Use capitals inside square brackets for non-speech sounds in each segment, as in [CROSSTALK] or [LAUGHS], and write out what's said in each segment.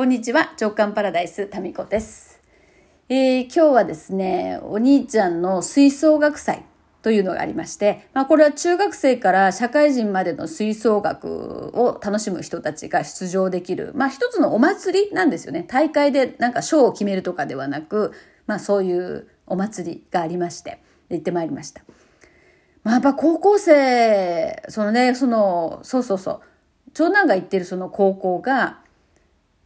こんにちは、直感パラダイス、タミコです。えー、今日はですね、お兄ちゃんの吹奏楽祭というのがありまして、まあこれは中学生から社会人までの吹奏楽を楽しむ人たちが出場できる、まあ一つのお祭りなんですよね。大会でなんか賞を決めるとかではなく、まあそういうお祭りがありまして、行ってまいりました。まあやっぱ高校生、そのね、その、そうそうそう、長男が行ってるその高校が、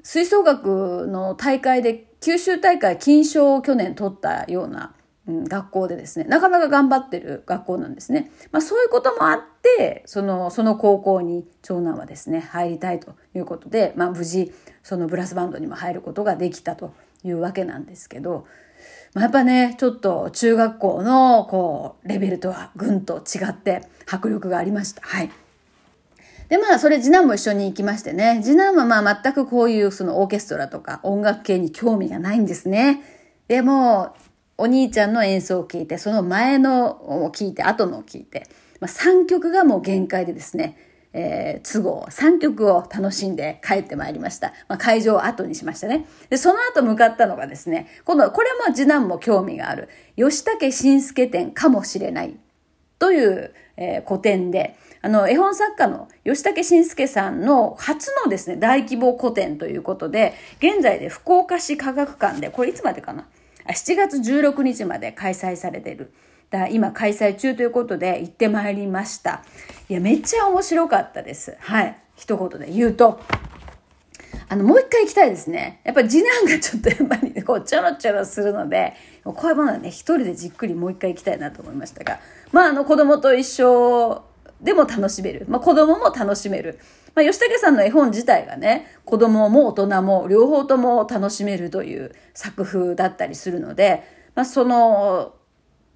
吹奏楽の大会で九州大会金賞を去年取ったような、うん、学校でですね、なかなか頑張ってる学校なんですね。まあそういうこともあって、その、その高校に長男はですね、入りたいということで、まあ無事、そのブラスバンドにも入ることができたというわけなんですけど、まあ、やっぱね、ちょっと中学校のこう、レベルとはぐんと違って迫力がありました。はい。で、まあ、それ次男も一緒に行きましてね。次男はまあ全くこういうそのオーケストラとか音楽系に興味がないんですね。でも、お兄ちゃんの演奏を聞いて、その前のを聞いて、後のを聞いて、まあ、3曲がもう限界でですね、えー、都合3曲を楽しんで帰ってまいりました。まあ、会場を後にしましたね。で、その後向かったのがですね、今度、これも次男も興味がある、吉武慎介展かもしれないという、えー、古典で、あの、絵本作家の吉武慎介さんの初のですね、大規模古典ということで、現在で福岡市科学館で、これいつまでかな？あ ?7 月16日まで開催されてる。だ今開催中ということで行ってまいりました。いや、めっちゃ面白かったです。はい。一言で言うと。あの、もう一回行きたいですね。やっぱ次男がちょっとやっぱり [LAUGHS] こう、ちょろちょろするので、こういうものはね、一人でじっくりもう一回行きたいなと思いましたが、まあ、あの、子供と一緒でも楽しめる。まあ、子供も楽しめる。まあ、吉武さんの絵本自体がね、子供も大人も両方とも楽しめるという作風だったりするので、まあ、その、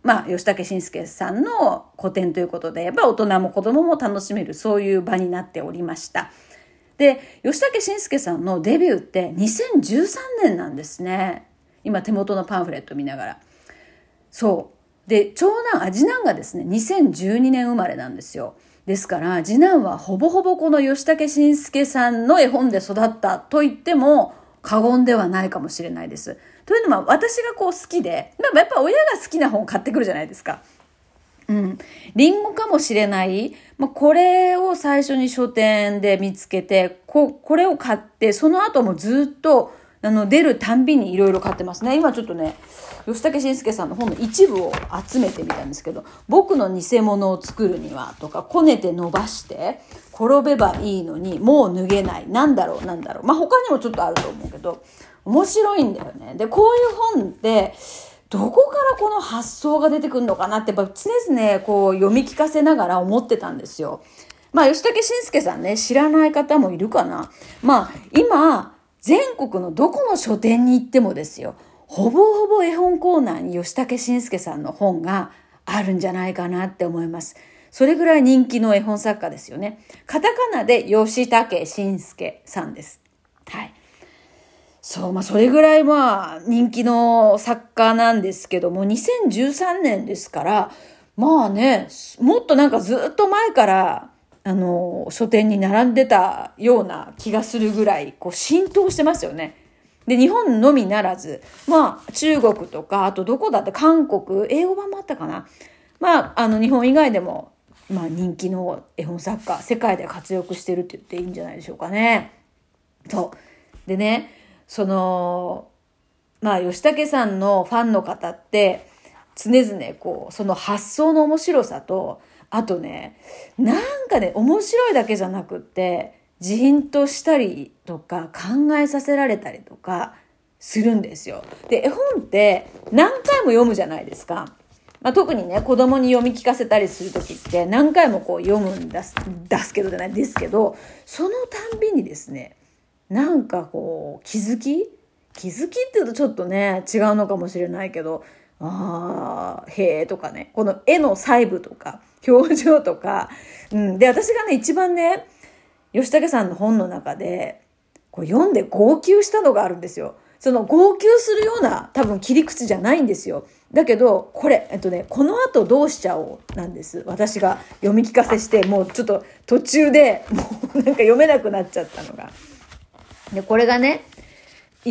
まあ、吉武慎介さんの古典ということで、やっぱ大人も子供も楽しめる、そういう場になっておりました。で、吉武慎介さんのデビューって2013年なんですね。今手元のパンフレット見ながら。そう。で、長男、あ、次男がですね、2012年生まれなんですよ。ですから、次男はほぼほぼこの吉武慎介さんの絵本で育ったと言っても過言ではないかもしれないです。というのは、私がこう好きで、でもやっぱ親が好きな本を買ってくるじゃないですか。うん。リンゴかもしれない。まあ、これを最初に書店で見つけて、こ、これを買って、その後もずっとあの、出るたんびにいろいろ買ってますね。今ちょっとね、吉武慎介さんの本の一部を集めてみたんですけど、僕の偽物を作るにはとか、こねて伸ばして、転べばいいのに、もう脱げない。なんだろう、なんだろう。まあ、他にもちょっとあると思うけど、面白いんだよね。で、こういう本って、どこからこの発想が出てくるのかなって、やっぱ常々こう読み聞かせながら思ってたんですよ。まあ、吉武慎介さんね、知らない方もいるかな。まあ、今、全国のどこの書店に行ってもですよ、ほぼほぼ絵本コーナーに吉武慎介さんの本があるんじゃないかなって思います。それぐらい人気の絵本作家ですよね。カタカナで吉武慎介さんです。はい。そう、まあそれぐらいまあ人気の作家なんですけども、2013年ですから、まあね、もっとなんかずっと前からあの、書店に並んでたような気がするぐらい、こう、浸透してますよね。で、日本のみならず、まあ、中国とか、あとどこだって韓国、英語版もあったかな。まあ、あの、日本以外でも、まあ、人気の絵本作家、世界で活躍してるって言っていいんじゃないでしょうかね。そう。でね、その、まあ、吉武さんのファンの方って、常々こう、その発想の面白さと、あとね、なんかね、面白いだけじゃなくって、じーんとしたりとか考えさせられたりとかするんですよ。で、絵本って何回も読むじゃないですか。まあ、特にね、子供に読み聞かせたりするときって何回もこう読むんだす、出すけどじゃないですけど、そのたんびにですね、なんかこう気づき？気づきって言うとちょっとね、違うのかもしれないけど、ああ、へえとかね、この絵の細部とか、表情とか、うん。で、私がね、一番ね、吉武さんの本の中で、こう読んで号泣したのがあるんですよ。その号泣するような多分切り口じゃないんですよ。だけど、これ、えっとね、この後どうしちゃおうなんです。私が読み聞かせして、もうちょっと途中でもうなんか読めなくなっちゃったのが。で、これがね、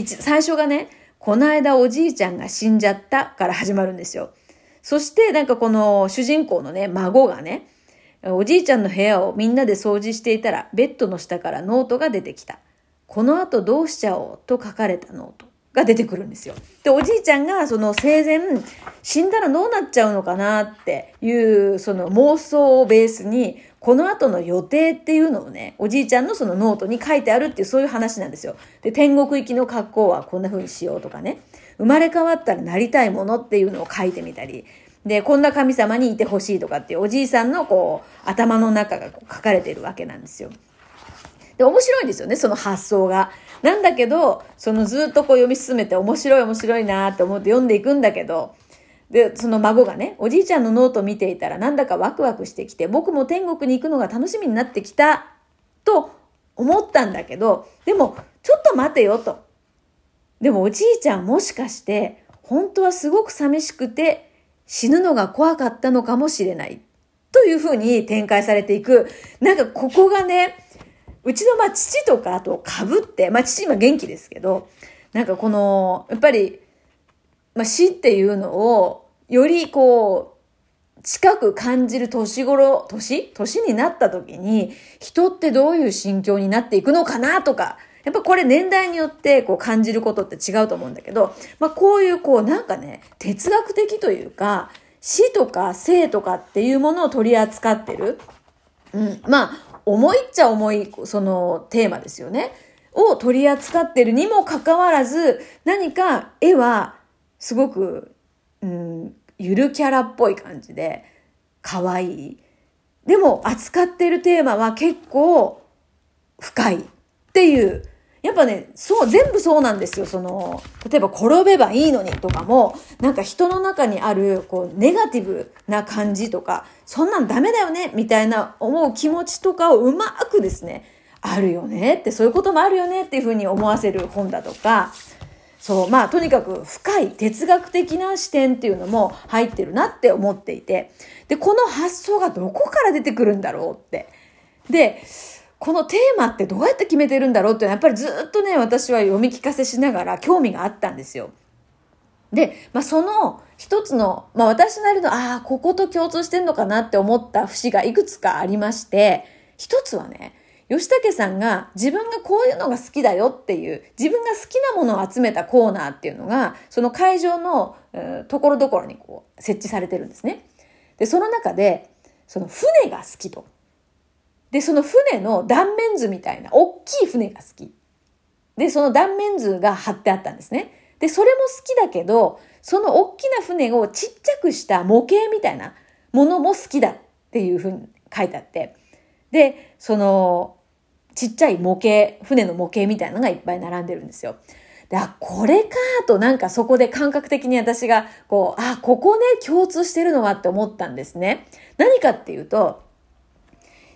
最初がね、この間おじいちゃんが死んじゃったから始まるんですよ。そしてなんかこの主人公のね、孫がね、おじいちゃんの部屋をみんなで掃除していたら、ベッドの下からノートが出てきた。この後どうしちゃおうと書かれたノートが出てくるんですよ。で、おじいちゃんがその生前死んだらどうなっちゃうのかなっていうその妄想をベースにこの後の予定っていうのをね、おじいちゃんのそのノートに書いてあるっていうそういう話なんですよ。で、天国行きの格好はこんな風にしようとかね、生まれ変わったらなりたいものっていうのを書いてみたり、で、こんな神様にいてほしいとかっていうおじいさんのこう、頭の中がこう書かれているわけなんですよ。で、面白いんですよね、その発想が。なんだけど、そのずっとこう読み進めて面白い面白いなって思って読んでいくんだけど、で、その孫がね、おじいちゃんのノート見ていたらなんだかワクワクしてきて、僕も天国に行くのが楽しみになってきた、と思ったんだけど、でも、ちょっと待てよと。でもおじいちゃんもしかして、本当はすごく寂しくて死ぬのが怖かったのかもしれない。というふうに展開されていく。なんかここがね、うちのまあ父とかあと被って、まあ父今元気ですけど、なんかこの、やっぱりまあ、死っていうのを、よりこう、近く感じる年頃、年？年になった時に、人ってどういう心境になっていくのかなとか、やっぱこれ年代によってこう感じることって違うと思うんだけど、まあこういうこうなんかね、哲学的というか、死とか生とかっていうものを取り扱ってる。うん。まあ、重いっちゃ重い、そのテーマですよね。を取り扱ってるにもかかわらず、何か絵はすごく、うん、ゆるキャラっぽい感じで、可愛い。でも、扱ってるテーマは結構深いっていう。やっぱね、そう、全部そうなんですよ。その、例えば転べばいいのにとかも、なんか人の中にある、こう、ネガティブな感じとか、そんなんダメだよねみたいな思う気持ちとかをうまくですね、あるよねって、そういうこともあるよねっていうふうに思わせる本だとか、そう、まあとにかく深い哲学的な視点っていうのも入ってるなって思っていて、で、この発想がどこから出てくるんだろうって。で、このテーマってどうやって決めてるんだろうっていうのはやっぱりずっとね、私は読み聞かせしながら興味があったんですよ。で、まあ、その一つの、まあ、私なりの、ああ、ここと共通してんのかなって思った節がいくつかありまして、一つはね、吉武さんが自分がこういうのが好きだよっていう、自分が好きなものを集めたコーナーっていうのが、その会場の、ところどころにこう設置されてるんですね。で、その中で、その船が好きと。で、その船の断面図みたいな、大きい船が好き。で、その断面図が貼ってあったんですね。で、それも好きだけど、その大きな船をちっちゃくした模型みたいなものも好きだっていうふうに書いてあって。で、その、ちっちゃい模型、船の模型みたいなのがいっぱい並んでるんですよ。で、あ、これかとなんかそこで感覚的に私が、こう、あ、ここね、共通してるのはって思ったんですね。何かっていうと、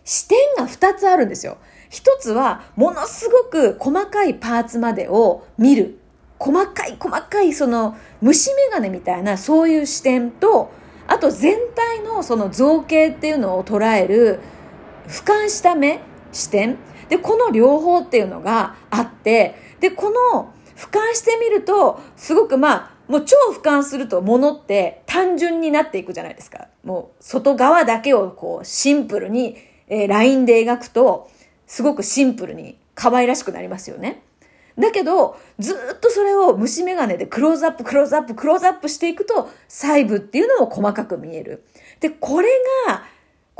視点が2つあるんですよ。一つは、ものすごく細かいパーツまでを見る。細かい細かいその虫眼鏡みたいなそういう視点と、あと全体のその造形っていうのを捉える俯瞰した目、視点。で、この両方っていうのがあって、で、この俯瞰してみると、すごくまあ、もう超俯瞰すると物って単純になっていくじゃないですか。もう外側だけをこうシンプルに、えー、ラインで描くと、すごくシンプルに可愛らしくなりますよね。だけど、ずっとそれを虫眼鏡でクローズアップ、クローズアップ、クローズアップしていくと、細部っていうのも細かく見える。で、これが、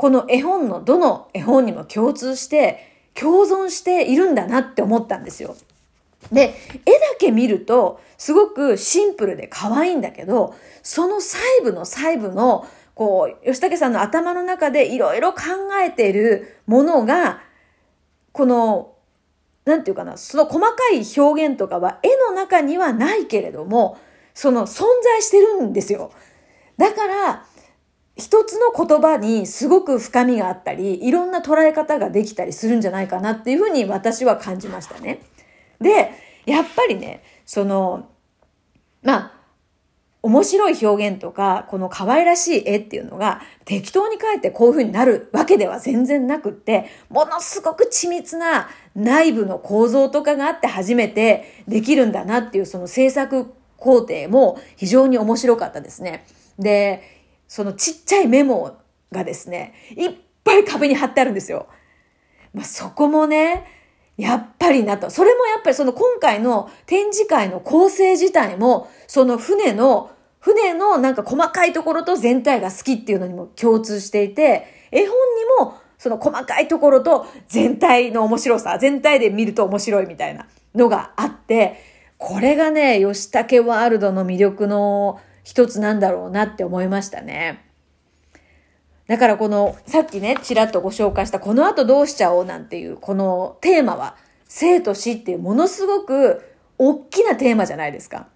この絵本のどの絵本にも共通して、共存しているんだなって思ったんですよ。で、絵だけ見ると、すごくシンプルで可愛いんだけど、その細部の細部の、こう、吉武さんの頭の中でいろいろ考えているものが、この、なんていうかな、その細かい表現とかは絵の中にはないけれども、その存在してるんですよ。だから、一つの言葉にすごく深みがあったり、いろんな捉え方ができたりするんじゃないかなっていうふうに私は感じましたね。で、やっぱりね、その、まあ、面白い表現とか、この可愛らしい絵っていうのが適当に描いてこういう風になるわけでは全然なくって、ものすごく緻密な内部の構造とかがあって初めてできるんだなっていうその制作工程も非常に面白かったですね。で、そのちっちゃいメモがですね、いっぱい壁に貼ってあるんですよ。まあ、そこもね、やっぱりなと。それもやっぱりその今回の展示会の構成自体も、その船の、船のなんか細かいところと全体が好きっていうのにも共通していて、絵本にもその細かいところと全体の面白さ、全体で見ると面白いみたいなのがあって、これがね、吉武ワールドの魅力の一つなんだろうなって思いましたね。だからこの、さっきね、ちらっとご紹介した、この後どうしちゃおうなんていう、このテーマは、生と死っていうものすごく大きなテーマじゃないですか。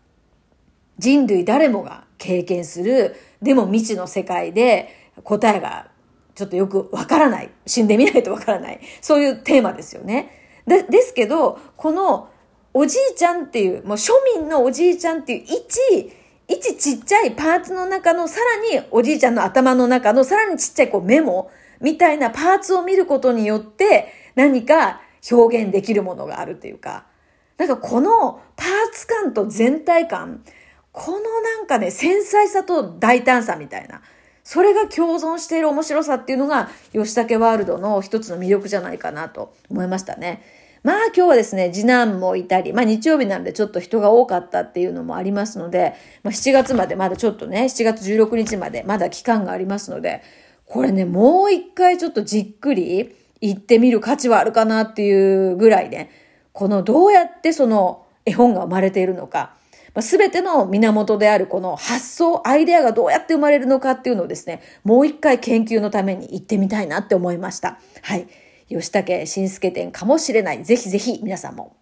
人類誰もが経験する、でも未知の世界で答えがちょっとよくわからない。死んでみないとわからない。そういうテーマですよね。で、ですけど、このおじいちゃんっていう、もう庶民のおじいちゃんっていう一、一ちっちゃいパーツの中のさらにおじいちゃんの頭の中のさらにちっちゃいこうメモみたいなパーツを見ることによって何か表現できるものがあるっていうか、なんかこのパーツ感と全体感、このなんかね、繊細さと大胆さみたいな、それが共存している面白さっていうのが、吉武ワールドの一つの魅力じゃないかなと思いましたね。まあ今日はですね、次男もいたり、まあ日曜日なんでちょっと人が多かったっていうのもありますので、まあ7月までまだちょっとね、7月16日までまだ期間がありますので、これね、もう一回ちょっとじっくり行ってみる価値はあるかなっていうぐらいね、このどうやってその絵本が生まれているのか、すべての源であるこの発想、アイデアがどうやって生まれるのかっていうのをですね、もう一回研究のために行ってみたいなって思いました。はい。吉武慎介店かもしれない。ぜひぜひ皆さんも